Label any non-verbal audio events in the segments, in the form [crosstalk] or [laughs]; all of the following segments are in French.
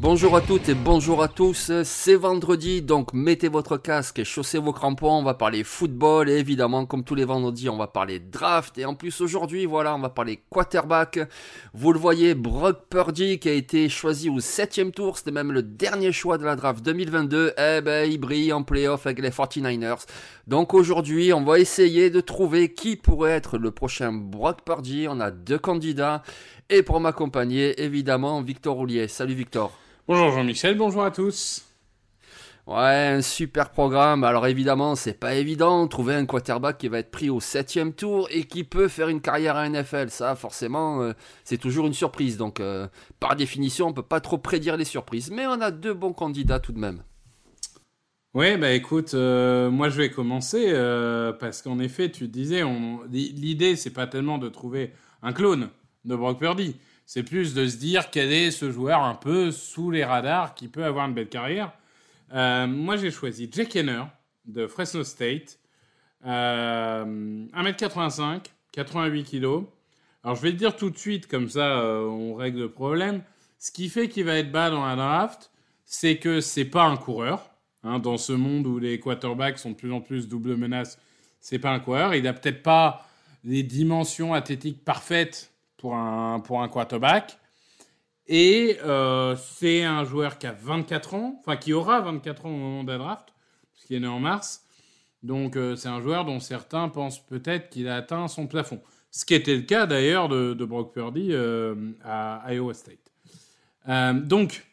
Bonjour à toutes et bonjour à tous, c'est vendredi, donc mettez votre casque et chaussez vos crampons, on va parler football et évidemment comme tous les vendredis on va parler draft. Et en plus aujourd'hui voilà on va parler quarterback. Vous le voyez, Brock Purdy qui a été choisi au 7ème tour, c'était même le dernier choix de la draft 2022, eh ben il brille en playoff avec les 49ers. Donc aujourd'hui on va essayer de trouver qui pourrait être le prochain Brock Purdy, on a deux candidats et pour m'accompagner évidemment Victor Roulier. Salut Victor. Bonjour Jean-Michel, bonjour à tous. Ouais, un super programme. Alors évidemment, c'est pas évident de trouver un quarterback qui va être pris au septième tour et qui peut faire une carrière à NFL. Ça, forcément, euh, c'est toujours une surprise. Donc, euh, par définition, on peut pas trop prédire les surprises. Mais on a deux bons candidats tout de même. Ouais, bah écoute, euh, moi je vais commencer euh, parce qu'en effet, tu disais, on... l'idée c'est pas tellement de trouver un clone de Brock Purdy, c'est plus de se dire quel est ce joueur un peu sous les radars qui peut avoir une belle carrière. Euh, moi, j'ai choisi Jack Henner de Fresno State. Euh, 1m85, 88 kg. Alors, je vais te dire tout de suite, comme ça, on règle le problème. Ce qui fait qu'il va être bas dans la draft, c'est que c'est pas un coureur. Hein, dans ce monde où les quarterbacks sont de plus en plus double menace, c'est pas un coureur. Il a peut-être pas les dimensions athlétiques parfaites pour un, pour un quarterback. Et euh, c'est un joueur qui a 24 ans, enfin qui aura 24 ans au moment de la draft, puisqu'il est né en mars. Donc euh, c'est un joueur dont certains pensent peut-être qu'il a atteint son plafond. Ce qui était le cas d'ailleurs de, Brock Purdy euh, à Iowa State. Donc,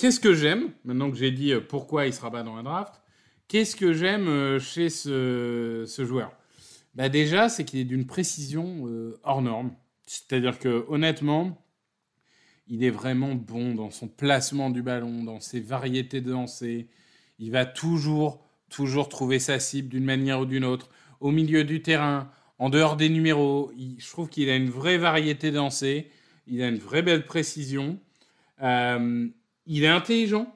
qu'est-ce que j'aime, maintenant que j'ai dit euh, pourquoi il sera pas dans la draft, qu'est-ce que j'aime euh, chez ce, joueur? Bah Déjà, c'est qu'il est d'une précision hors norme. C'est-à-dire que honnêtement, il est vraiment bon dans son placement du ballon, dans ses variétés de lancers. Il va toujours, toujours trouver sa cible d'une manière ou d'une autre, au milieu du terrain, en dehors des numéros. Je trouve qu'il a une vraie variété de lancers. Il a une vraie belle précision. Euh, il est intelligent.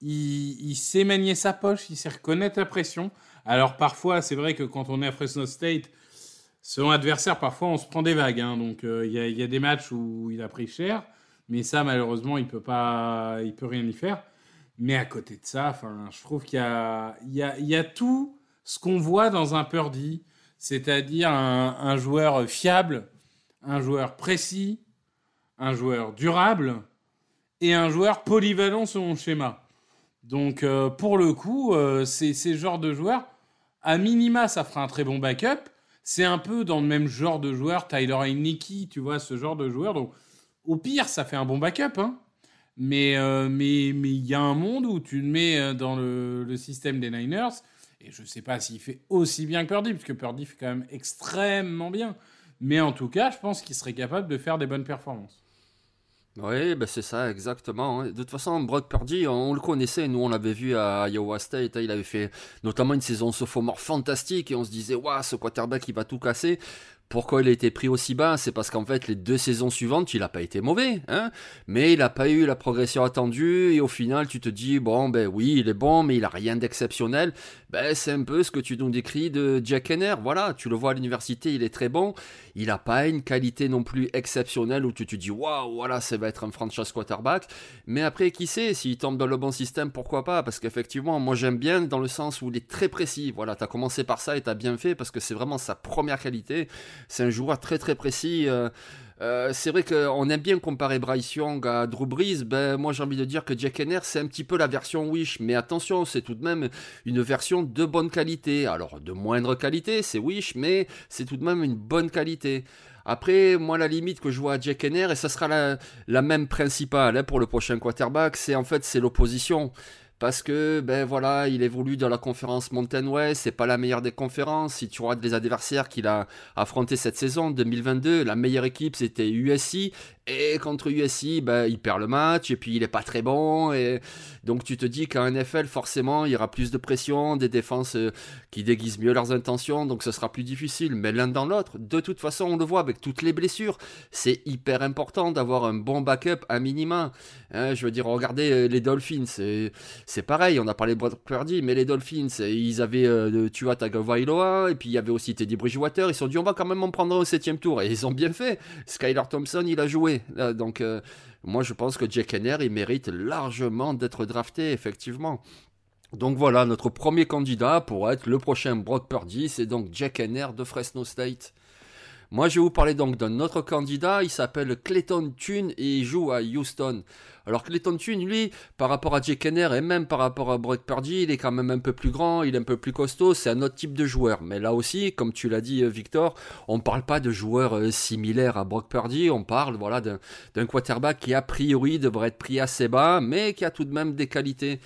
Il, il, sait manier sa poche. Il sait reconnaître la pression. Alors parfois, c'est vrai que quand on est à Fresno State, selon l'adversaire, parfois on se prend des vagues. Hein. Donc il euh, y, y, a des matchs où il a pris cher, mais ça malheureusement il peut il peut rien y faire. Mais à côté de ça, je trouve qu'il y a, il il tout ce qu'on voit dans un Purdy, c'est-à-dire un, joueur fiable, un joueur précis, un joueur durable et un joueur polyvalent selon le schéma. Donc euh, pour le coup, euh, c'est ces genres de joueurs, à minima, ça fera un très bon backup c'est un peu dans le même genre de joueur, Tyler Heineke, tu vois, ce genre de joueur. Donc, au pire, ça fait un bon backup, hein. Mais euh, mais mais il y a un monde où tu le mets dans le, le système des Niners et je sais pas s'il fait aussi bien que Purdy, parce que Purdy fait quand même extrêmement bien. Mais en tout cas, je pense qu'il serait capable de faire des bonnes performances. Oui, ben c'est ça, exactement. De toute façon, Brock Purdy, on le connaissait, nous on l'avait vu à Iowa State, il avait fait notamment une saison sophomore fantastique et on se disait, waouh, ce quarterback il va tout casser. Pourquoi il a été pris aussi bas C'est parce qu'en fait, les deux saisons suivantes, il n'a pas été mauvais, hein mais il n'a pas eu la progression attendue, et au final, tu te dis, bon, ben oui, il est bon, mais il a rien d'exceptionnel. Ben, c'est un peu ce que tu nous décris de Jack Henner. Voilà, tu le vois à l'université, il est très bon. Il n'a pas une qualité non plus exceptionnelle où tu te dis, waouh, voilà, ça va être un franchise quarterback. Mais après, qui sait, s'il tombe dans le bon système, pourquoi pas? Parce qu'effectivement, moi j'aime bien dans le sens où il est très précis. Voilà, tu as commencé par ça et tu as bien fait parce que c'est vraiment sa première qualité. C'est un joueur très très précis. Euh, euh, c'est vrai qu'on aime bien comparer Bryce Young à Drew Brees. Ben, moi, j'ai envie de dire que Jack Henner, c'est un petit peu la version Wish. Mais attention, c'est tout de même une version de bonne qualité. Alors, de moindre qualité, c'est Wish, mais c'est tout de même une bonne qualité. Après, moi, la limite que je vois à Jack Henner, et ça sera la, la même principale hein, pour le prochain quarterback, c'est en fait c'est l'opposition parce que ben voilà, il évolue dans la conférence Mountain West, c'est pas la meilleure des conférences. Si tu regardes les adversaires qu'il a affrontés cette saison 2022, la meilleure équipe c'était USC et contre USC, ben, il perd le match et puis il est pas très bon et donc tu te dis qu'en NFL forcément, il y aura plus de pression, des défenses euh, qui déguisent mieux leurs intentions, donc ce sera plus difficile, mais l'un dans l'autre, de toute façon, on le voit avec toutes les blessures, c'est hyper important d'avoir un bon backup à minima. Hein, je veux dire, regardez euh, les Dolphins, pareil, on a parlé de Brock Purdy, mais les Dolphins, ils avaient euh, et puis il y avait aussi Teddy Bridgewater, ils se sont dit on va quand même en prendre un au septième tour, et ils ont bien fait. Skylar Thompson, il a joué. donc euh, moi je pense que Jack Henner, il mérite largement d'être drafté, effectivement. Donc voilà, notre premier candidat pour être le prochain Brock Purdy, c'est donc Jack Henner de Fresno State. Moi, je vais vous parler donc d'un autre candidat. Il s'appelle Clayton Thune et il joue à Houston. Alors Clayton Thune, lui, par rapport à Jake Henner et même par rapport à Brock Purdy, il est quand même un peu plus grand, il est un peu plus costaud. C'est un autre type de joueur. Mais là aussi, comme tu l'as dit, euh, Victor, on ne parle pas de joueurs euh, similaires à Brock Purdy. On parle, voilà, d'un quarterback qui a priori devrait être pris assez bas, mais qui a tout de même des qualités.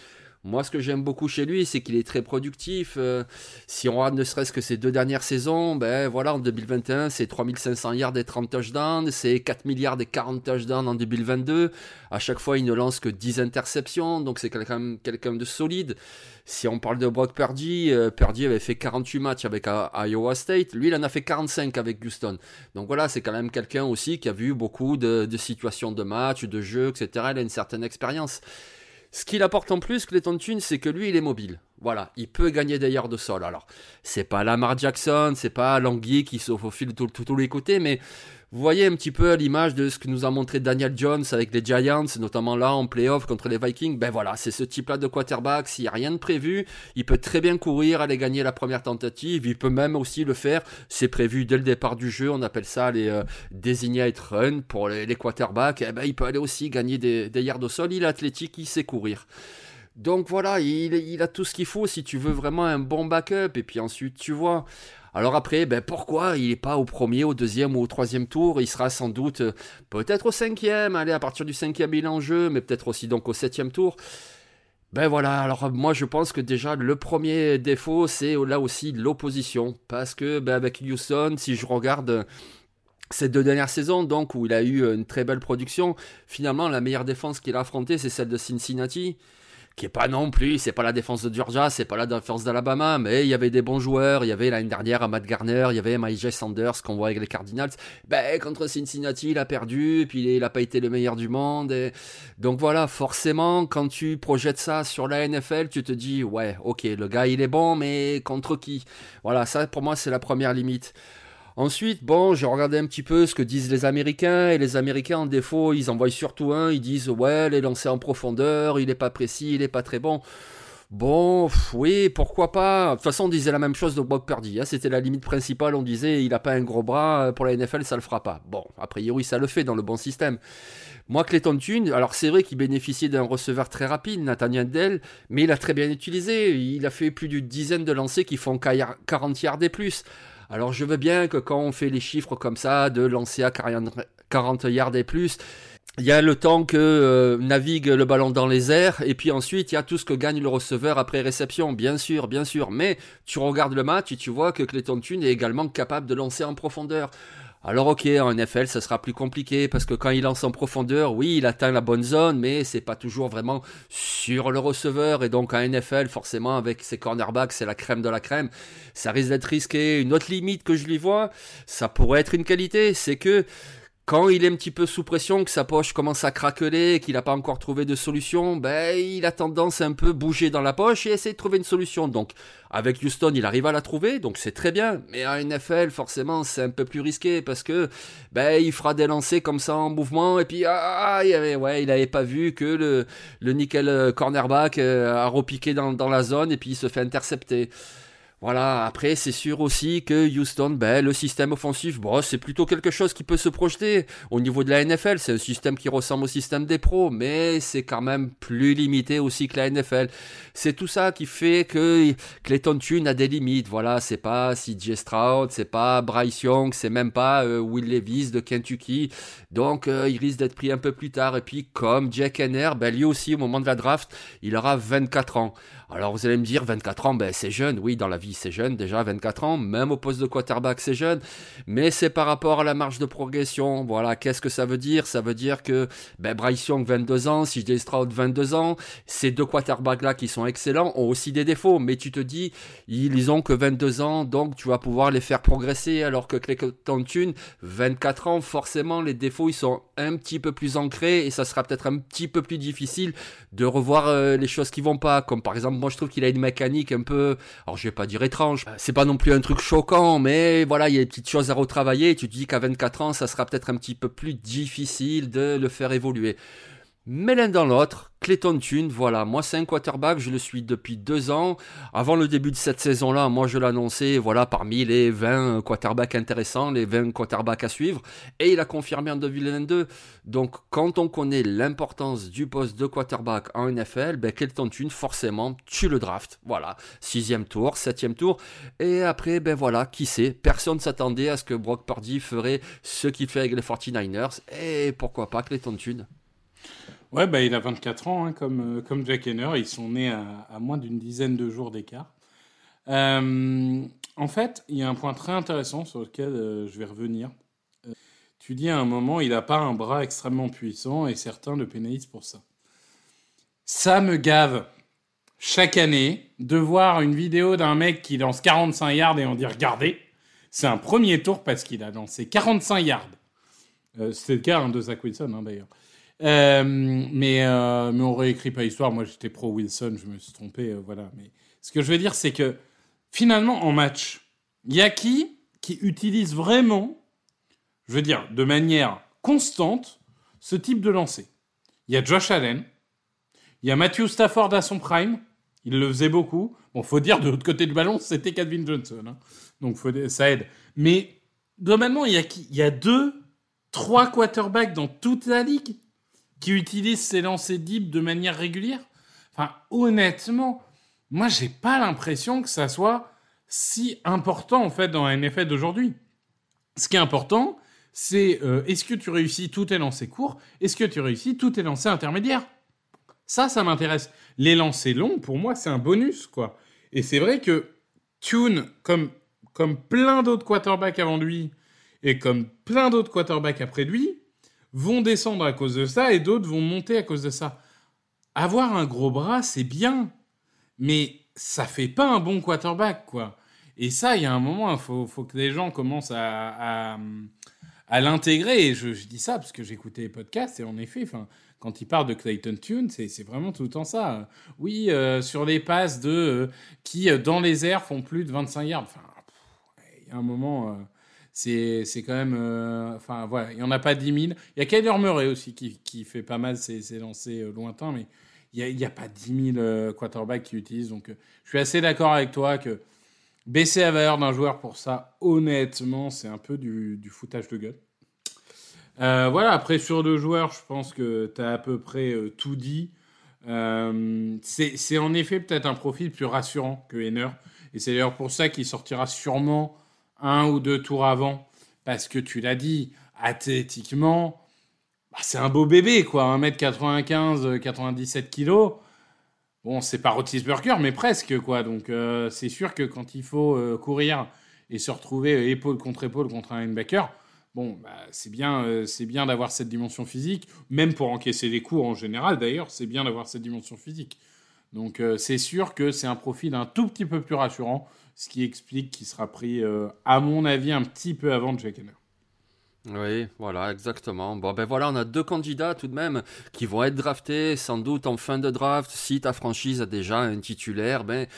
Moi, ce que j'aime beaucoup chez lui, c'est qu'il est très productif. Euh, si on regarde ne serait-ce que ses deux dernières saisons, ben voilà, en 2021, c'est 3500 yards et 30 touchdowns, c'est 4 milliards et 40 touchdowns en 2022. À chaque fois, il ne lance que 10 interceptions, donc c'est quelqu'un quelqu'un de solide. Si on parle de Brock Purdy, euh, Purdy avait fait 48 matchs avec euh, Iowa State, lui il en a fait 45 avec Houston. Donc voilà, c'est quand même quelqu'un aussi qui a vu beaucoup de, situations de match, de jeux, etc. Il a une certaine expérience. Ce qu'il apporte en plus, Clayton Tune, c'est que lui, il est mobile. Voilà, il peut gagner des yards de sol. Alors, c'est pas Lamar Jackson, c'est pas Langui qui se faufile de tous les côtés, mais vous voyez un petit peu l'image de ce que nous a montré Daniel Jones avec les Giants, notamment là en playoff contre les Vikings. Ben voilà, c'est ce type-là de quarterback. S'il n'y a rien de prévu, il peut très bien courir, aller gagner la première tentative. Il peut même aussi le faire. C'est prévu dès le départ du jeu. On appelle ça les euh, designated run pour les, quarterbacks. Eh ben, il peut aller aussi gagner des, yards au sol. Il est athlétique, il sait courir. Donc voilà, il, a tout ce qu'il faut si tu veux vraiment un bon backup. Et puis ensuite, tu vois, alors après, ben pourquoi il n'est pas au premier, au deuxième ou au troisième tour? Il sera sans doute euh, peut-être au cinquième, allez, à partir du cinquième il est en jeu, mais peut-être aussi donc au septième tour. Ben voilà, alors moi je pense que déjà le premier défaut c'est là aussi l'opposition. Parce que ben, avec Houston, si je regarde euh, ces deux dernières saisons, donc où il a eu une très belle production, finalement la meilleure défense qu'il a affrontée c'est celle de Cincinnati qui est pas non plus, c'est pas la défense de Georgia, c'est pas la défense d'Alabama, mais il y avait des bons joueurs, il y avait l'année dernière Matt Garner, il y avait Mike Sanders qu'on voit avec les Cardinals. Ben, contre Cincinnati, il a perdu, puis il a pas été le meilleur du monde. Et... Donc voilà, forcément, quand tu projettes ça sur la NFL, tu te dis, ouais, ok, le gars il est bon, mais contre qui? Voilà, ça pour moi c'est la première limite. Ensuite, bon, j'ai regardé un petit peu ce que disent les Américains, et les Américains, en défaut, ils envoient surtout un, ils disent, ouais, les lancers en profondeur, il est pas précis, il est pas très bon. Bon, oui, pourquoi pas? De toute façon, on disait la même chose de Bob Purdy. Hein. C'était la limite principale. On disait, il a pas un gros bras pour la NFL, ça le fera pas. Bon, a priori, ça le fait dans le bon système. Moi, Clayton Tune, alors c'est vrai qu'il bénéficiait d'un receveur très rapide, Nathaniel Dell, mais il a très bien utilisé. Il a fait plus d'une dizaine de lancers qui font 40 yards et plus. Alors je veux bien que quand on fait les chiffres comme ça, de lancer à 40 yards et plus, il y a le temps que euh, navigue le ballon dans les airs, et puis ensuite il y a tout ce que gagne le receveur après réception, bien sûr, bien sûr. Mais tu regardes le match et tu vois que Clayton Tune est également capable de lancer en profondeur. Alors ok, en NFL, ça sera plus compliqué parce que quand il lance en profondeur, oui, il atteint la bonne zone, mais c'est pas toujours vraiment sur le receveur. Et donc en NFL, forcément, avec ses cornerbacks, c'est la crème de la crème. Ça risque d'être risqué. Une autre limite que je lui vois, ça pourrait être une qualité, c'est que quand il est un petit peu sous pression, que sa poche commence à craqueler, qu'il n'a pas encore trouvé de solution, ben, il a tendance à un peu bouger dans la poche et essayer de trouver une solution. Donc, avec Houston, il arrive à la trouver, donc c'est très bien. Mais en NFL, forcément, c'est un peu plus risqué parce que, ben, il fera des lancers comme ça en mouvement et puis, ah, il ouais, il avait pas vu que le, le nickel cornerback euh, a repiqué dans, dans la zone et puis il se fait intercepter. Voilà, après c'est sûr aussi que Houston, ben, le système offensif, bon, c'est plutôt quelque chose qui peut se projeter. Au niveau de la NFL, c'est un système qui ressemble au système des pros, mais c'est quand même plus limité aussi que la NFL. C'est tout ça qui fait que Clayton Tune a des limites. Voilà, c'est pas CJ Stroud, c'est pas Bryce Young, c'est même pas euh, Will Levis de Kentucky. Donc euh, il risque d'être pris un peu plus tard. Et puis comme Jack Henner, ben, lui aussi au moment de la draft, il aura 24 ans. Alors vous allez me dire 24 ans, ben c'est jeune, oui dans la vie c'est jeune. Déjà 24 ans, même au poste de quarterback c'est jeune, mais c'est par rapport à la marge de progression. Voilà, qu'est-ce que ça veut dire? Ça veut dire que ben, Bryce Young 22 ans, CJ Stroud 22 ans, ces deux quarterbacks là qui sont excellents ont aussi des défauts, mais tu te dis ils ont que 22 ans, donc tu vas pouvoir les faire progresser. Alors que Clayton Tune 24 ans, forcément les défauts ils sont un petit peu plus ancrés et ça sera peut-être un petit peu plus difficile de revoir euh, les choses qui vont pas, comme par exemple moi je trouve qu'il a une mécanique un peu, alors je vais pas dire étrange, c'est pas non plus un truc choquant, mais voilà, il y a des petites choses à retravailler, et tu te dis qu'à 24 ans, ça sera peut-être un petit peu plus difficile de le faire évoluer. Mais l'un dans l'autre, Clayton Tune, voilà, moi c'est un quarterback, je le suis depuis deux ans. Avant le début de cette saison-là, moi je l'annonçais, voilà, parmi les 20 quarterbacks intéressants, les 20 quarterbacks à suivre, et il a confirmé en 2022. Donc quand on connaît l'importance du poste de quarterback en NFL, ben Clayton Tune, forcément, tu le drafts, voilà, sixième tour, septième tour, et après, ben voilà, qui sait, personne ne s'attendait à ce que Brock Purdy ferait ce qu'il fait avec les 49ers, et pourquoi pas Clayton Tune. Ouais, bah, il a 24 ans, hein, comme, euh, comme Jack Henner. Ils sont nés à, moins d'une dizaine de jours d'écart. Euh, en fait, il y a un point très intéressant sur lequel euh, je vais revenir. tu dis à un moment, il n'a pas un bras extrêmement puissant et certains le pénalisent pour ça. Ça me gave chaque année de voir une vidéo d'un mec qui lance 45 yards et on dit regardez, c'est un premier tour parce qu'il a lancé 45 yards. C'était le cas hein, de Zach Wilson hein, d'ailleurs. Euh, mais, euh, mais on réécrit pas l'histoire. Moi, j'étais pro Wilson, je me suis trompé. Euh, voilà. Mais ce que je veux dire, c'est que finalement, en match, il y a qui qui utilise vraiment, je veux dire, de manière constante, ce type de lancer. Il y a Josh Allen, il y a Matthew Stafford à son prime, il le faisait beaucoup. Bon, faut dire, de l'autre côté du ballon, c'était Calvin Johnson. Hein. Donc, ça aide. Mais, globalement, il y a qui Il y a deux, trois quarterbacks dans toute la ligue qui utilise ces lancers deep de manière régulière Enfin, honnêtement, moi, j'ai pas l'impression que ça soit si important, en fait, dans la NFL d'aujourd'hui. Ce qui est important, c'est euh, est-ce que tu réussis tous tes lancers courts? Est-ce que tu réussis tous tes lancers intermédiaires? Ça, ça m'intéresse. Les lancers longs, pour moi, c'est un bonus, quoi. Et c'est vrai que Tune, comme, comme plein d'autres quarterbacks avant lui, et comme plein d'autres quarterbacks après lui, vont descendre à cause de ça et d'autres vont monter à cause de ça. Avoir un gros bras, c'est bien, mais ça fait pas un bon quarterback, quoi. Et ça, il y a un moment, il faut, que les gens commencent à, à, l'intégrer. Et je, dis ça parce que j'écoutais les podcasts et en effet, quand ils parlent de Clayton Tune, c'est vraiment tout le temps ça. Oui, euh, sur les passes de euh, qui, euh, dans les airs, font plus de 25 yards. Enfin, il y a un moment c'est quand même. Euh, enfin, voilà, il n'y en a pas 10 000. Il y a Kyler Murray aussi qui, qui fait pas mal ses, ses lancers euh, lointains, mais il n'y a, pas 10 000 euh, quarterbacks qui utilisent. Donc, je suis assez d'accord avec toi que baisser la valeur d'un joueur pour ça, honnêtement, c'est un peu du, foutage de gueule. voilà, après, sur deux joueurs, je pense que tu as à peu près tout dit. c'est en effet peut-être un profil plus rassurant que Henner. Et c'est d'ailleurs pour ça qu'il sortira sûrement un ou deux tours avant, parce que tu l'as dit, athlétiquement, bah, c'est un beau bébé, quoi. 1m95, 97 kg. Bon, c'est pas Rotisberger, mais presque, quoi. Donc, euh, c'est sûr que quand il faut euh, courir et se retrouver épaule contre épaule contre un linebacker, Bon, bah, c'est bien, euh, c'est bien d'avoir cette dimension physique, même pour encaisser les coups en général. D'ailleurs, c'est bien d'avoir cette dimension physique. Donc, euh, c'est sûr que c'est un profil un tout petit peu plus rassurant, ce qui explique qu'il sera pris, euh, à mon avis, un petit peu avant Jack Henner. Oui, voilà, exactement. Bon, ben voilà, on a deux candidats tout de même qui vont être draftés sans doute en fin de draft. Si ta franchise a déjà un titulaire, ben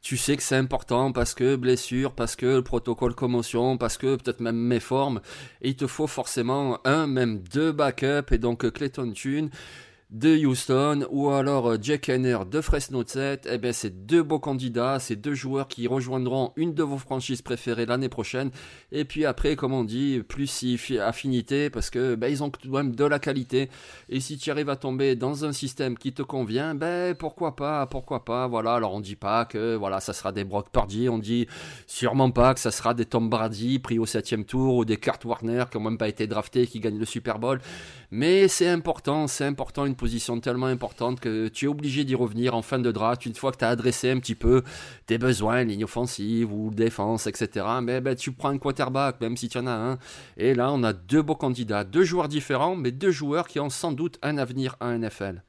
tu sais que c'est important parce que blessure, parce que le protocole commotion, parce que peut-être même méforme. Il te faut forcément un, même deux backups. Et donc Clayton Tune de Houston ou alors euh, Jack Henner de Fresno State, eh ben c'est deux beaux candidats, c'est deux joueurs qui rejoindront une de vos franchises préférées l'année prochaine. Et puis après, comme on dit, plus si affinité parce que ben, ils ont quand même de la qualité. Et si tu arrives à tomber dans un système qui te convient, ben pourquoi pas, pourquoi pas. Voilà. Alors on dit pas que voilà ça sera des Brock Purdy, on dit sûrement pas que ça sera des Tom Brady pris au septième tour ou des Kurt Warner qui ont même pas été draftés qui gagnent le Super Bowl. Mais c'est important, c'est important, position tellement importante que tu es obligé d'y revenir en fin de draft, une fois que tu as adressé un petit peu tes besoins, ligne offensive ou défense, etc. Mais ben, tu prends un quarterback, même si tu en as un. Et là, on a deux beaux candidats, deux joueurs différents, mais deux joueurs qui ont sans doute un avenir à NFL.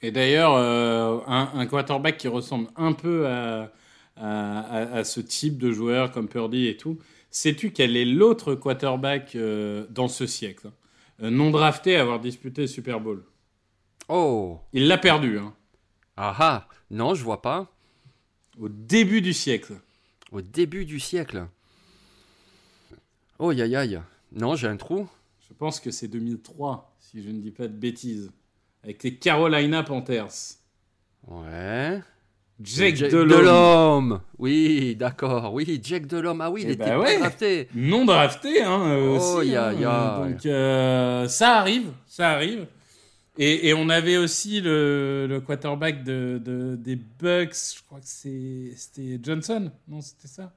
Et d'ailleurs, euh, un, quarterback qui ressemble un peu à, à, ce type de joueur comme Purdy et tout, sais-tu quel est l'autre quarterback euh, dans ce siècle euh, non drafté à avoir disputé Super Bowl. Oh Il l'a perdu. Hein. Ah ah Non, je vois pas. Au début du siècle. Au début du siècle Oh, aïe aïe. Non, j'ai un trou. Je pense que c'est 2003, si je ne dis pas de bêtises. Avec les Carolina Panthers. Ouais. Jack, Delhomme. Oui, d'accord. Oui, Jack Delhomme. Ah oui, il eh était ben pas drafté. Non drafté, hein. Euh, oh, aussi, ya, hein. Donc, euh, ça arrive, ça arrive. Et, et, on avait aussi le, le quarterback de, de, des Bucks, je crois que c'était Johnson, non, c'était ça?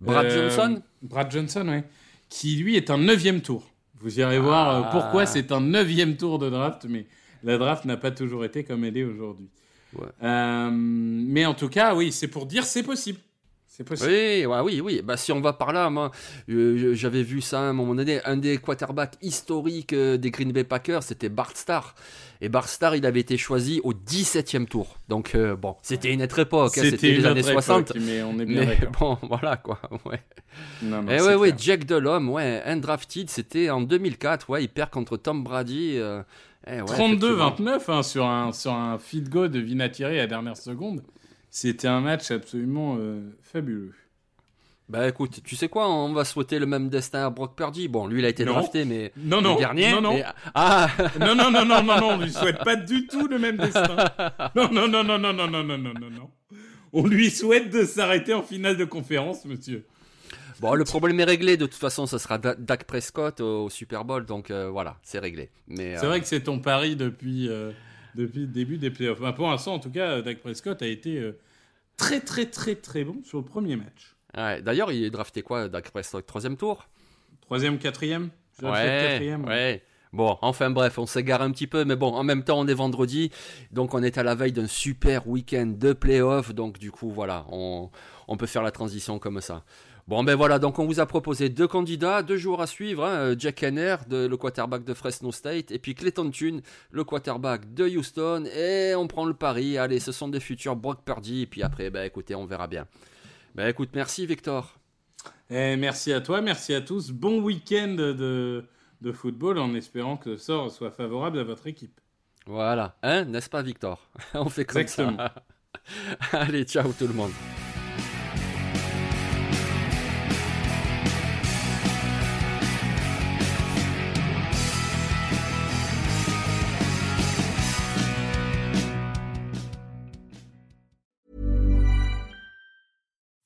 Brad euh, Johnson? Brad Johnson, oui. Qui, lui, est un neuvième tour. Vous irez voir pourquoi ah. c'est un neuvième tour de draft, mais la draft n'a pas toujours été comme elle est aujourd'hui. Euh, mais en tout cas, oui, c'est pour dire c'est possible. C'est possible. Oui, oui, oui. Bah, si on va par là, moi, j'avais vu ça à un moment donné. Un des quarterbacks historiques euh, des Green Bay Packers, c'était Bart Starr. Et Bart Starr, il avait été choisi au 17e tour. Donc, euh, bon, c'était une autre époque. Hein, c'était les années 60. mais on est bien d'accord. Bon, [laughs] voilà, quoi. Ouais. et ouais, ouais, Jack Delhomme, ouais, undrafted, c'était en 2004. Ouais, il perd contre Tom Brady. 32-29 eh hein, sur, un, sur un feed goal de Vinatieri à la dernière seconde. C'était un match absolument euh, fabuleux. Bah écoute, tu sais quoi, on va souhaiter le même destin à Brock Purdy. Bon, lui il a été drafté, mais non, non, le dernier. Non, non. Ah. non, non, non, non, non, non, on lui souhaite pas du tout le même destin. Non, non, non, non, non, non, non, non, non, non, non. On lui souhaite de s'arrêter en finale de conférence, monsieur. Bon, le problème est réglé. De toute façon, ça sera Dak Prescott au, Super Bowl. Donc euh, voilà, c'est réglé. Mais c'est vrai euh, que c'est ton pari depuis, euh, depuis le début des playoffs. pour l'instant, en tout cas, Dak Prescott a été très, très, très, très bon sur le premier match. Ouais, D'ailleurs, il est drafté quoi, Dak Prescott Troisième tour? Troisième, quatrième? Ouais, quatrième, ouais. Bon, enfin bref, on s'égare un petit peu, mais bon, en même temps, on est vendredi, donc on est à la veille d'un super week-end de playoffs, donc du coup, voilà, on, on peut faire la transition comme ça. Bon, ben voilà, donc on vous a proposé deux candidats, deux joueurs à suivre. Hein, euh, Jack Henner, le quarterback de Fresno State, et puis Clayton Tune, le quarterback de Houston. Et on prend le pari. Allez, ce sont des futurs Brock Purdy. Et puis après, ben écoutez, on verra bien. Ben écoute, merci Victor. Et eh, merci à toi, merci à tous. Bon week-end de, de football en espérant que le sort soit favorable à votre équipe. Voilà, hein, n'est-ce pas Victor? [laughs] On fait comme ça. [laughs] Allez, ciao tout le monde.